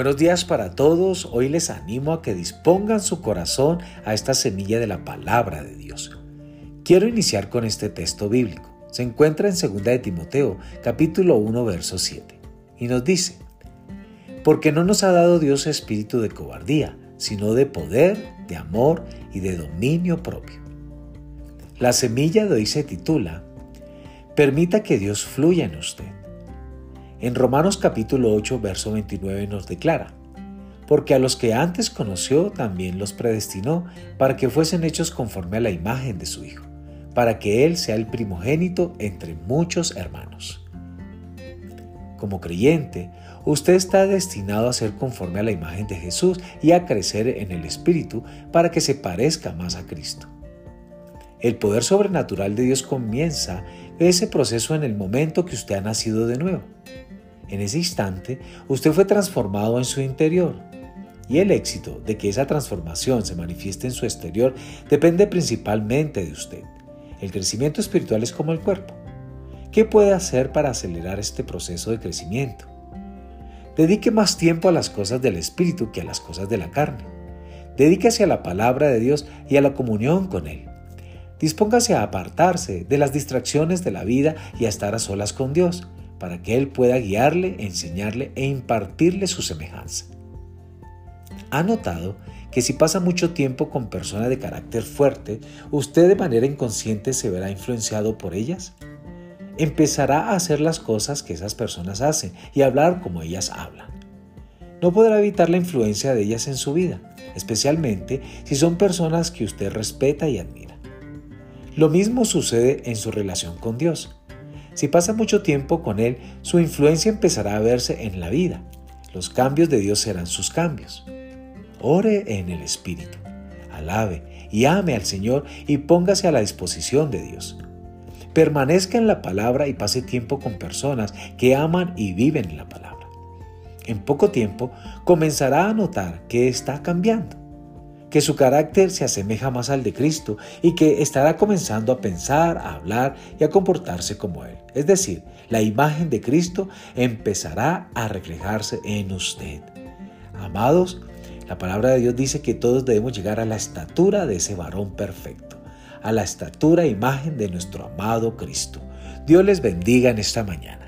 Buenos días para todos. Hoy les animo a que dispongan su corazón a esta semilla de la palabra de Dios. Quiero iniciar con este texto bíblico. Se encuentra en 2 de Timoteo, capítulo 1, verso 7. Y nos dice, porque no nos ha dado Dios espíritu de cobardía, sino de poder, de amor y de dominio propio. La semilla de hoy se titula, Permita que Dios fluya en usted. En Romanos capítulo 8, verso 29 nos declara, porque a los que antes conoció también los predestinó para que fuesen hechos conforme a la imagen de su Hijo, para que Él sea el primogénito entre muchos hermanos. Como creyente, usted está destinado a ser conforme a la imagen de Jesús y a crecer en el Espíritu para que se parezca más a Cristo. El poder sobrenatural de Dios comienza ese proceso en el momento que usted ha nacido de nuevo. En ese instante, usted fue transformado en su interior. Y el éxito de que esa transformación se manifieste en su exterior depende principalmente de usted. El crecimiento espiritual es como el cuerpo. ¿Qué puede hacer para acelerar este proceso de crecimiento? Dedique más tiempo a las cosas del espíritu que a las cosas de la carne. Dedíquese a la palabra de Dios y a la comunión con Él. Dispóngase a apartarse de las distracciones de la vida y a estar a solas con Dios para que Él pueda guiarle, enseñarle e impartirle su semejanza. ¿Ha notado que si pasa mucho tiempo con personas de carácter fuerte, usted de manera inconsciente se verá influenciado por ellas? Empezará a hacer las cosas que esas personas hacen y hablar como ellas hablan. No podrá evitar la influencia de ellas en su vida, especialmente si son personas que usted respeta y admira. Lo mismo sucede en su relación con Dios. Si pasa mucho tiempo con Él, su influencia empezará a verse en la vida. Los cambios de Dios serán sus cambios. Ore en el Espíritu. Alabe y ame al Señor y póngase a la disposición de Dios. Permanezca en la palabra y pase tiempo con personas que aman y viven en la palabra. En poco tiempo comenzará a notar que está cambiando que su carácter se asemeja más al de Cristo y que estará comenzando a pensar, a hablar y a comportarse como Él. Es decir, la imagen de Cristo empezará a reflejarse en usted. Amados, la palabra de Dios dice que todos debemos llegar a la estatura de ese varón perfecto, a la estatura e imagen de nuestro amado Cristo. Dios les bendiga en esta mañana.